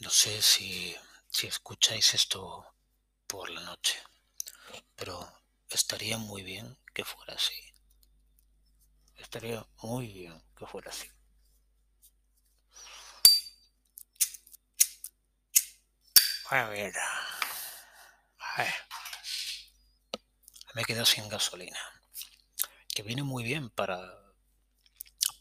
No sé si, si escucháis esto por la noche, pero estaría muy bien que fuera así. Estaría muy bien que fuera así. A ver. A ver. Me he quedado sin gasolina. Que viene muy bien para,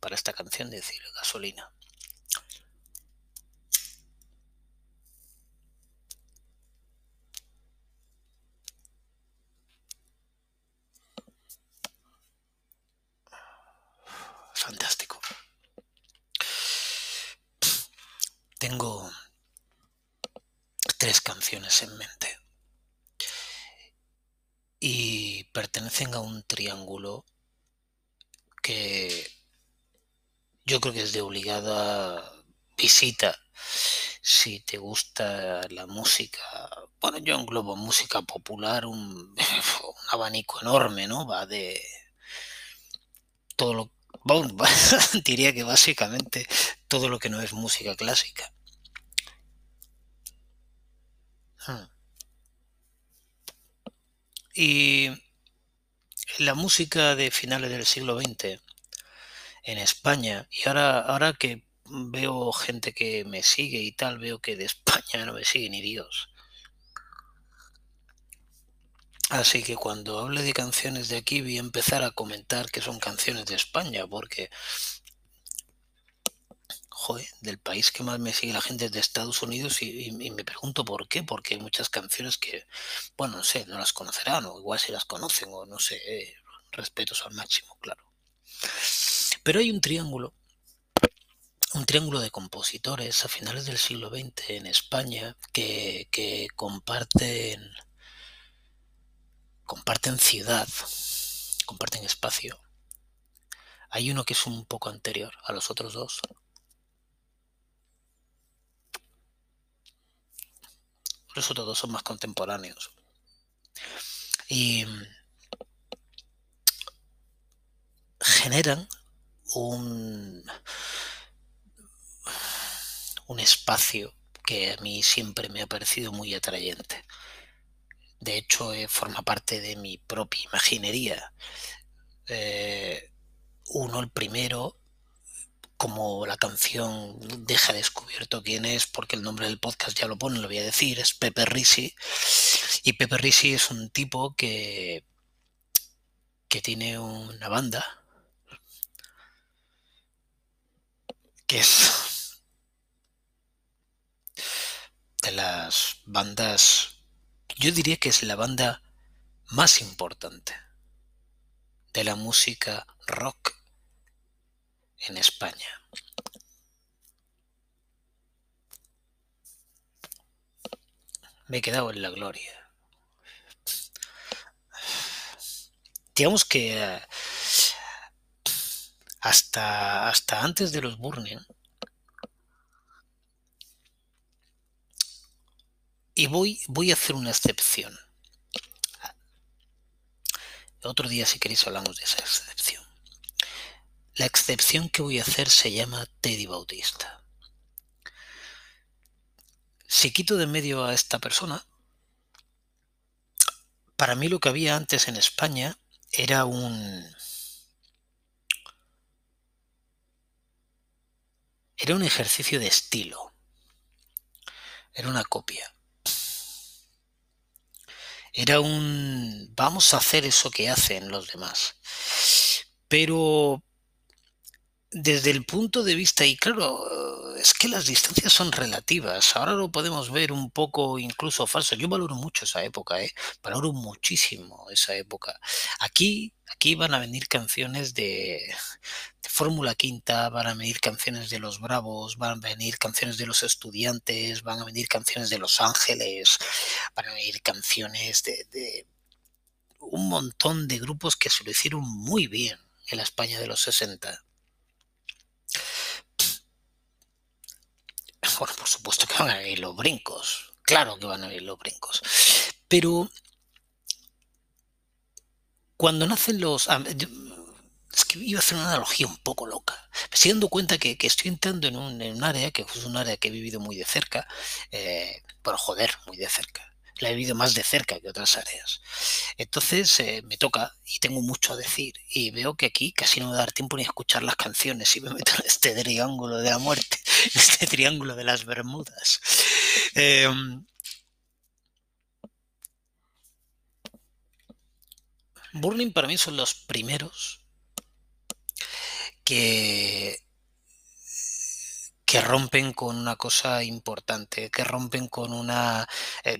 para esta canción decir gasolina. Fantástico. Tengo tres canciones en mente y pertenecen a un triángulo que yo creo que es de obligada visita si te gusta la música. Bueno, yo englobo música popular, un, abanico enorme, ¿no? Va de todo lo... Diría que básicamente todo lo que no es música clásica. Y la música de finales del siglo XX en España, y ahora, ahora que veo gente que me sigue y tal, veo que de España no me sigue ni Dios. Así que cuando hable de canciones de aquí voy a empezar a comentar que son canciones de España, porque joder, del país que más me sigue la gente es de Estados Unidos y me pregunto por qué, porque hay muchas canciones que, bueno, no sé, no las conocerán, o igual si las conocen, o no sé, eh, respetos al máximo, claro. Pero hay un triángulo, un triángulo de compositores a finales del siglo XX en España que, que comparten, comparten ciudad, comparten espacio. Hay uno que es un poco anterior a los otros dos. Los otros dos son más contemporáneos. Y generan un, un espacio que a mí siempre me ha parecido muy atrayente. De hecho, eh, forma parte de mi propia imaginería. Eh, uno, el primero, como la canción deja descubierto quién es, porque el nombre del podcast ya lo pone, lo voy a decir, es Pepe Risi. Y Pepe Risi es un tipo que, que tiene una banda que es de las bandas, yo diría que es la banda más importante de la música rock en España. Me he quedado en la gloria. Digamos que eh, hasta, hasta antes de los Burning, y voy, voy a hacer una excepción. Otro día, si queréis, hablamos de esa excepción. La excepción que voy a hacer se llama Teddy Bautista. Si quito de medio a esta persona, para mí lo que había antes en España era un... Era un ejercicio de estilo. Era una copia. Era un... Vamos a hacer eso que hacen los demás. Pero desde el punto de vista, y claro, es que las distancias son relativas. Ahora lo podemos ver un poco incluso falso. Yo valoro mucho esa época, ¿eh? Valoro muchísimo esa época. Aquí, aquí van a venir canciones de, Fórmula Quinta, van a venir canciones de Los Bravos, van a venir canciones de Los Estudiantes, van a venir canciones de Los Ángeles, van a venir canciones de, de un montón de grupos que se lo hicieron muy bien en la España de los 60. Bueno, por supuesto que van a venir los brincos. Claro que van a venir los brincos. Pero cuando nacen los... es que iba a hacer una analogía un poco loca. Me estoy dando cuenta que, estoy entrando en un, en un, área que es un área que he vivido muy de cerca, eh, bueno, joder, muy de cerca. La he vivido más de cerca que otras áreas. Entonces eh, me toca y tengo mucho a decir. Y veo que aquí casi no me va a dar tiempo ni a escuchar las canciones y me meto en este triángulo de la muerte, este triángulo de las Bermudas. Eh, Burning para mí son los primeros que, que rompen con una cosa importante, que rompen con una... Eh,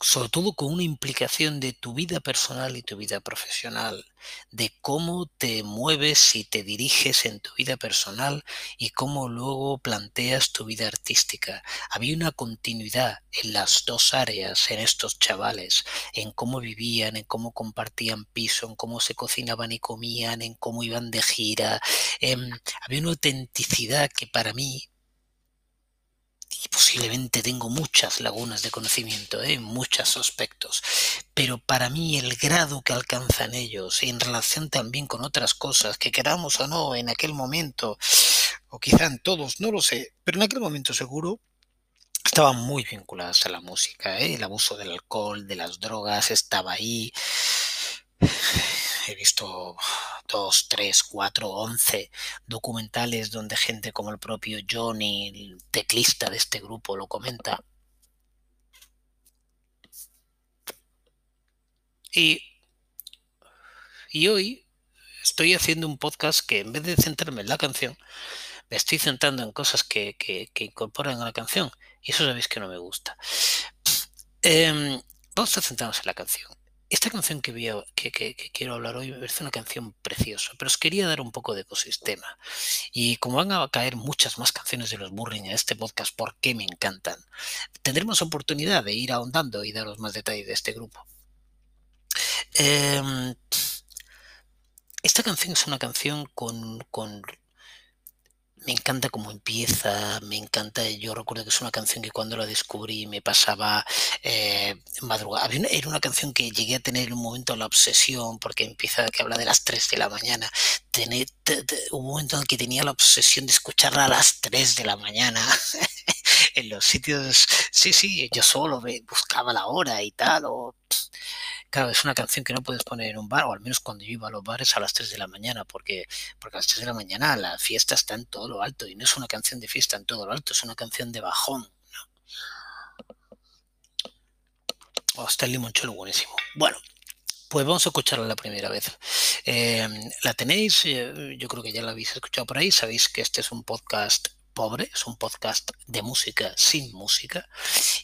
sobre todo con una implicación de tu vida personal y tu vida profesional, de cómo te mueves y te diriges en tu vida personal y cómo luego planteas tu vida artística. Había una continuidad en las dos áreas, en estos chavales, en cómo vivían, en cómo compartían piso, en cómo se cocinaban y comían, en cómo iban de gira. Eh, había una autenticidad que para mí y posiblemente tengo muchas lagunas de conocimiento ¿eh? muchos aspectos, pero para mí el grado que alcanzan ellos en relación también con otras cosas que queramos o no en aquel momento, o quizá en todos, no lo sé, pero en aquel momento seguro estaban muy vinculadas a la música, ¿eh? el abuso del alcohol, de las drogas, estaba ahí he visto dos, tres, cuatro, once documentales donde gente como el propio Johnny, el teclista de este grupo, lo comenta. Y, y hoy estoy haciendo un podcast que en vez de centrarme en la canción, me estoy centrando en cosas que, que, incorporan a la canción. Y eso sabéis que no me gusta. Eh, vamos a centrarnos en la canción. Esta canción que, quiero hablar hoy me parece una canción preciosa, pero os quería dar un poco de ecosistema. Y como van a caer muchas más canciones de los Burring en este podcast porque me encantan, tendremos oportunidad de ir ahondando y daros más detalles de este grupo. Eh, esta canción es una canción con, con me encanta cómo empieza, me encanta, yo recuerdo que es una canción que cuando la descubrí me pasaba eh, madrugada. Era una canción que llegué a tener en un momento la obsesión, porque empieza, que habla de las 3 de la mañana. Tener, te, te, hubo un momento en que tenía la obsesión de escucharla a las 3 de la mañana. en los sitios, sí, sí, yo solo buscaba la hora y tal, o claro, es una canción que no puedes poner en un bar, o al menos cuando yo iba a los bares a las 3 de la mañana, porque, porque a las 3 de la mañana la fiesta está en todo lo alto, y no es una canción de fiesta en todo lo alto, es una canción de bajón. ¿no? Oh, está el limonchelo buenísimo. Bueno, pues vamos a escucharla la primera vez. Eh, la tenéis, eh, yo creo que ya la habéis escuchado por ahí, sabéis que este es un podcast pobre, es un podcast de música sin música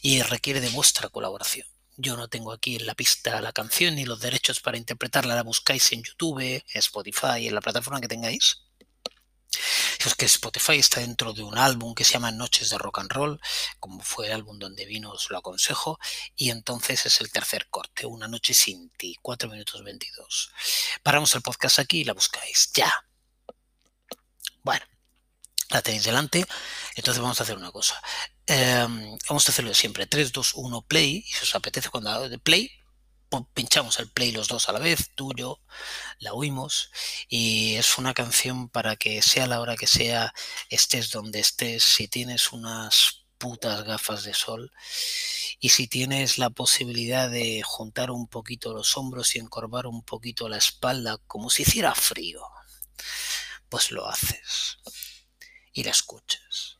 y requiere de vuestra colaboración. Yo no tengo aquí en la pista la canción ni los derechos para interpretarla, la buscáis en YouTube, Spotify, en la plataforma que tengáis. Es que Spotify está dentro de un álbum que se llama Noches de Rock and Roll, como fue el álbum donde vino, os lo aconsejo, y entonces es el tercer corte, Una noche sin ti, 4 minutos 22. Paramos el podcast aquí y la buscáis, ya. Bueno, la tenéis delante, entonces vamos a hacer una cosa. Eh, vamos a hacerlo siempre, 3, 2, 1, play, y si os apetece cuando de play, pinchamos el play los dos a la vez, tú, yo, la oímos. Y es una canción para que sea la hora que sea, estés donde estés, si tienes unas putas gafas de sol y si tienes la posibilidad de juntar un poquito los hombros y encorvar un poquito la espalda como si hiciera frío, pues lo haces y la escuchas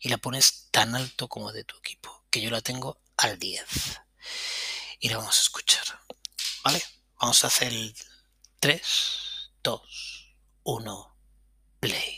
y la pones tan alto como de tu equipo, que yo la tengo al 10 y la vamos a escuchar. ¿Vale? Vamos a hacer el 3, 2, 1, play.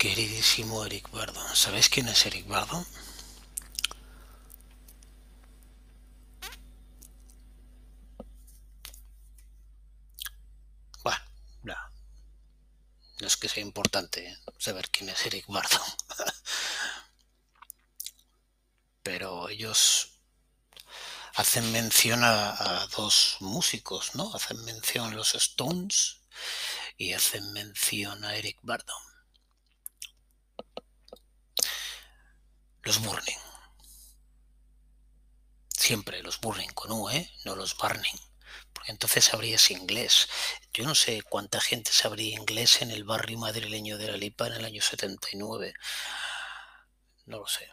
Queridísimo Eric Bardon. ¿Sabéis quién es Eric Bardon? Bueno, no. Es que sea importante saber quién es Eric Bardon. Pero ellos hacen mención a, dos músicos, ¿no? Hacen mención a los Stones y hacen mención a Eric Bardon. Los Burning. Siempre los Burning con U, ¿eh? No los Burning. Porque entonces sabrías inglés. Yo no sé cuánta gente sabría inglés en el barrio madrileño de la Lipa en el año 79. No lo sé.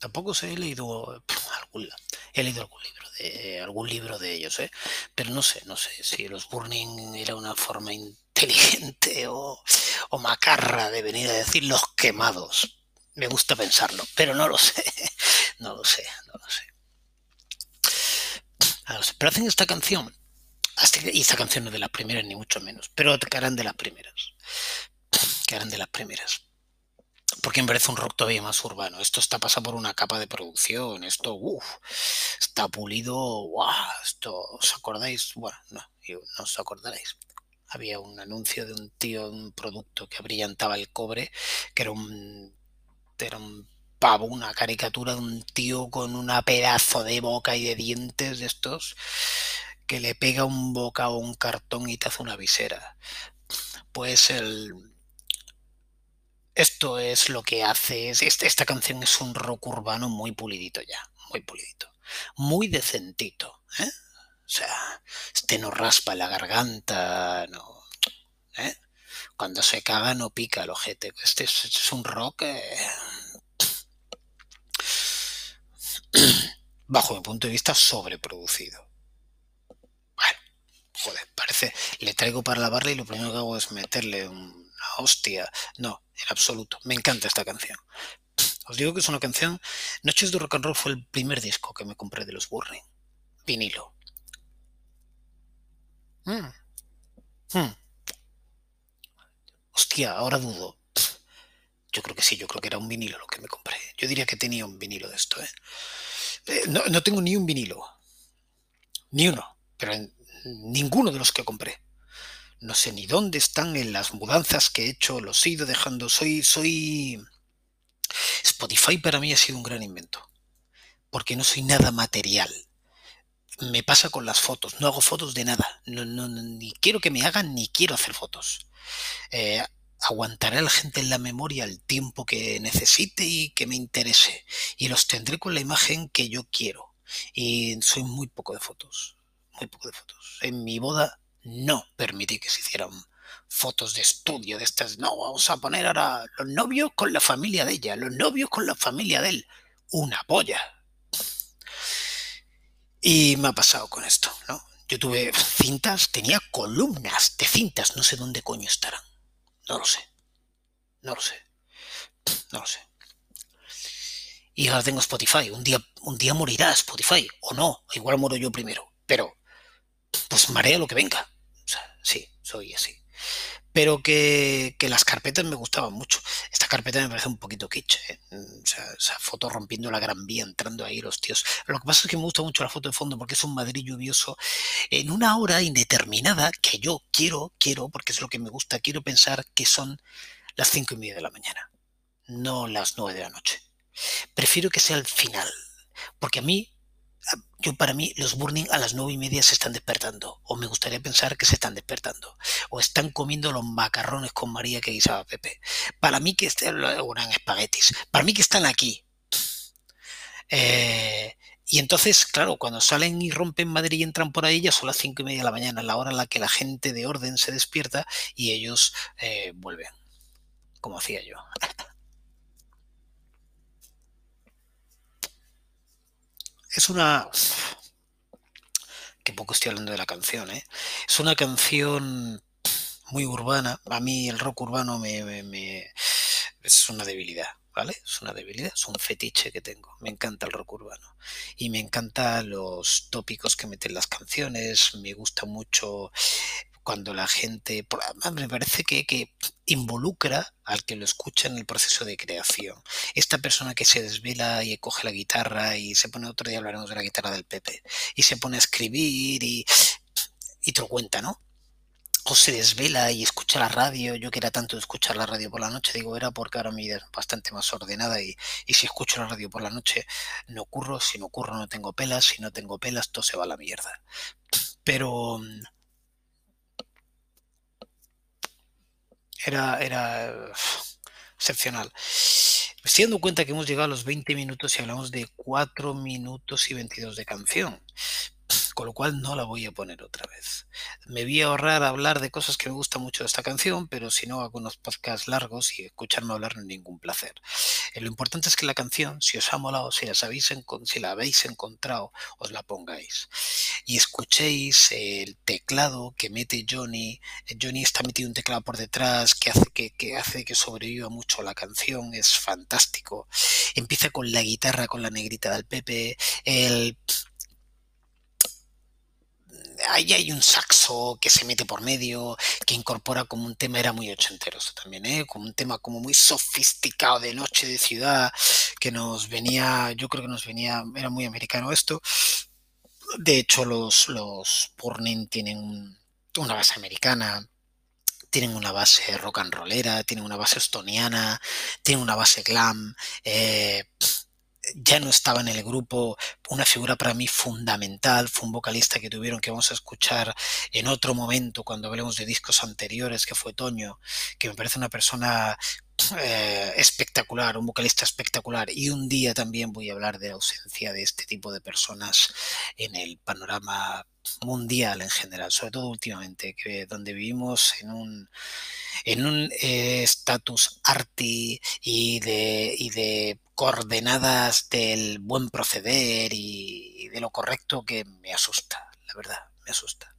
Tampoco sé, he leído algún, he leído algún libro de algún libro de ellos, ¿eh? pero no sé, no sé si los Burning era una forma inteligente o, macarra de venir a decir los quemados. Me gusta pensarlo, pero no lo sé, no lo sé, no lo sé. Pero hacen esta canción, y esta canción no es de las primeras ni mucho menos, pero que harán de las primeras, que harán de las primeras porque me parece un rock todavía más urbano. Esto está pasado por una capa de producción, esto uf, está pulido, esto, ¿os acordáis? Bueno, no, no os acordaréis. Había un anuncio de un tío, un producto que brillantaba el cobre, que era un, era un pavo, una caricatura de un tío con una pedazo de boca y de dientes de estos, que le pega un boca o un cartón y te hace una visera. Pues el, esto es lo que hace. Esta canción es un rock urbano muy pulidito ya, muy pulidito. Muy decentito. ¿eh? O sea, este no raspa la garganta, no. ¿eh? Cuando se caga no pica el ojete. Este es, es un rock. Eh... bajo mi punto de vista, sobreproducido. Bueno, joder, parece. Le traigo para lavarle y lo primero que hago es meterle un hostia. No, en absoluto. Me encanta esta canción. Os digo que es una canción. Noches de Rock and Roll fue el primer disco que me compré de los Burning. Vinilo. Mm. Mm. Hostia, ahora dudo. Yo creo que sí, yo creo que era un vinilo lo que me compré. Yo diría que tenía un vinilo de esto, ¿eh? eh no, no, tengo ni un vinilo. Ni uno. Pero ninguno de los que compré no sé ni dónde están en las mudanzas que he hecho, los he ido dejando. Soy, soy. Spotify para mí ha sido un gran invento, porque no soy nada material. Me pasa con las fotos, no hago fotos de nada, no, no, ni quiero que me hagan ni quiero hacer fotos. Eh, aguantaré a la gente en la memoria el tiempo que necesite y que me interese, y los tendré con la imagen que yo quiero. Y soy muy poco de fotos, muy poco de fotos. En mi boda no permití que se hicieran fotos de estudio de estas. No, vamos a poner ahora los novios con la familia de ella, los novios con la familia de él. Una polla. Y me ha pasado con esto, ¿no? Yo tuve cintas, tenía columnas de cintas, no sé dónde coño estarán. No lo sé. No lo sé. No lo sé. Y ahora tengo Spotify. Un día, un día morirá Spotify. O no. Igual muero yo primero. Pero, pues marea lo que venga. O sea, sí, soy así. Pero que, que, las carpetas me gustaban mucho. Esta carpeta me parece un poquito kitsch. ¿eh? O sea, esa foto rompiendo la gran vía, entrando ahí los tíos. Lo que pasa es que me gusta mucho la foto de fondo porque es un Madrid lluvioso en una hora indeterminada que yo quiero, quiero, porque es lo que me gusta, quiero pensar que son las cinco y media de la mañana, no las nueve de la noche. Prefiero que sea al final, porque a mí yo para mí los Burning a las nueve y media se están despertando, o me gustaría pensar que se están despertando, o están comiendo los macarrones con María que guisaba Pepe. Para mí que están, eran espaguetis, para mí que están aquí. Eh, y entonces, claro, cuando salen y rompen Madrid y entran por ahí, ya son las cinco y media de la mañana, la hora en la que la gente de orden se despierta y ellos eh, vuelven, como hacía yo. Es una... Que poco estoy hablando de la canción, ¿eh? Es una canción muy urbana. A mí el rock urbano me, me, me, es una debilidad. ¿vale? Es una debilidad, es un fetiche que tengo. Me encanta el rock urbano y me encantan los tópicos que meten las canciones, me gusta mucho cuando la gente, me parece que, involucra al que lo escucha en el proceso de creación. Esta persona que se desvela y coge la guitarra y se pone, otro día hablaremos de la guitarra del Pepe, y se pone a escribir y, y te lo cuenta, ¿no? o se desvela y escucha la radio. Yo que era tanto de escuchar la radio por la noche, digo, era porque ahora mi vida es bastante más ordenada y, si escucho la radio por la noche no ocurro, si no ocurro no tengo pelas, si no tengo pelas todo se va a la mierda. Pero era, era excepcional. Dando cuenta que hemos llegado a los 20 minutos y hablamos de 4 minutos y 22 de canción con lo cual no la voy a poner otra vez. Me voy a ahorrar hablar de cosas que me gustan mucho de esta canción, pero si no hago unos podcasts largos y escucharme hablar no es ningún placer. Eh, lo importante es que la canción, si os ha molado, si, si la habéis encontrado, os la pongáis. Y escuchéis el teclado que mete Johnny. Eh, Johnny está metido un teclado por detrás que hace que, que hace que sobreviva mucho la canción, es fantástico. Empieza con la guitarra, con la negrita del Pepe, el ahí hay un saxo que se mete por medio, que incorpora como un tema, era muy ochentero también, ¿eh? como un tema como muy sofisticado de noche de ciudad, que nos venía, yo creo que nos venía, era muy americano esto. De hecho, los, los Burning tienen una base americana, tienen una base rock and rollera, tienen una base estoniana, tienen una base glam. Eh, ya no estaba en el grupo, una figura para mí fundamental, fue un vocalista que tuvieron que vamos a escuchar en otro momento cuando hablemos de discos anteriores, que fue Toño, que me parece una persona eh, espectacular, un vocalista espectacular. Y un día también voy a hablar de la ausencia de este tipo de personas en el panorama mundial en general, sobre todo últimamente, donde vivimos en un en un eh, estatus arti y de, y de coordenadas del buen proceder y, de lo correcto que me asusta, la verdad, me asusta.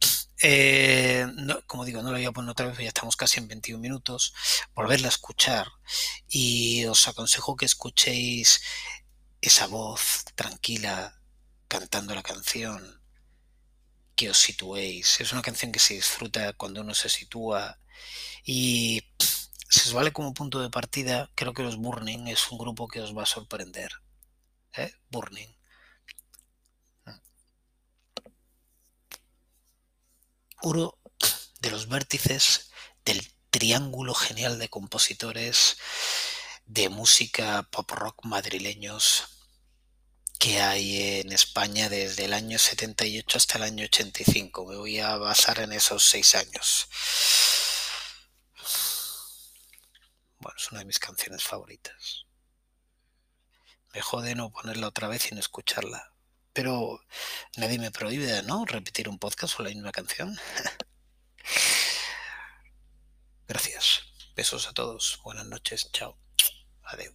Eh, como digo, no lo voy a poner otra vez, ya estamos casi en 21 minutos, volverla a escuchar y os aconsejo que escuchéis esa voz tranquila cantando la canción, que os situéis. Es una canción que se disfruta cuando uno se sitúa y si os vale como punto de partida, creo que los Burning es un grupo que os va a sorprender. ¿Eh? Burning. Uno de los vértices del triángulo genial de compositores de música pop rock madrileños que hay en España desde el año 78 hasta el año 85. Me voy a basar en esos seis años. Bueno, es una de mis canciones favoritas. Me jode no ponerla otra vez y no escucharla. Pero nadie me prohíbe, ¿no? Repetir un podcast o la misma canción. Gracias. Besos a todos. Buenas noches. Chao. Adiós.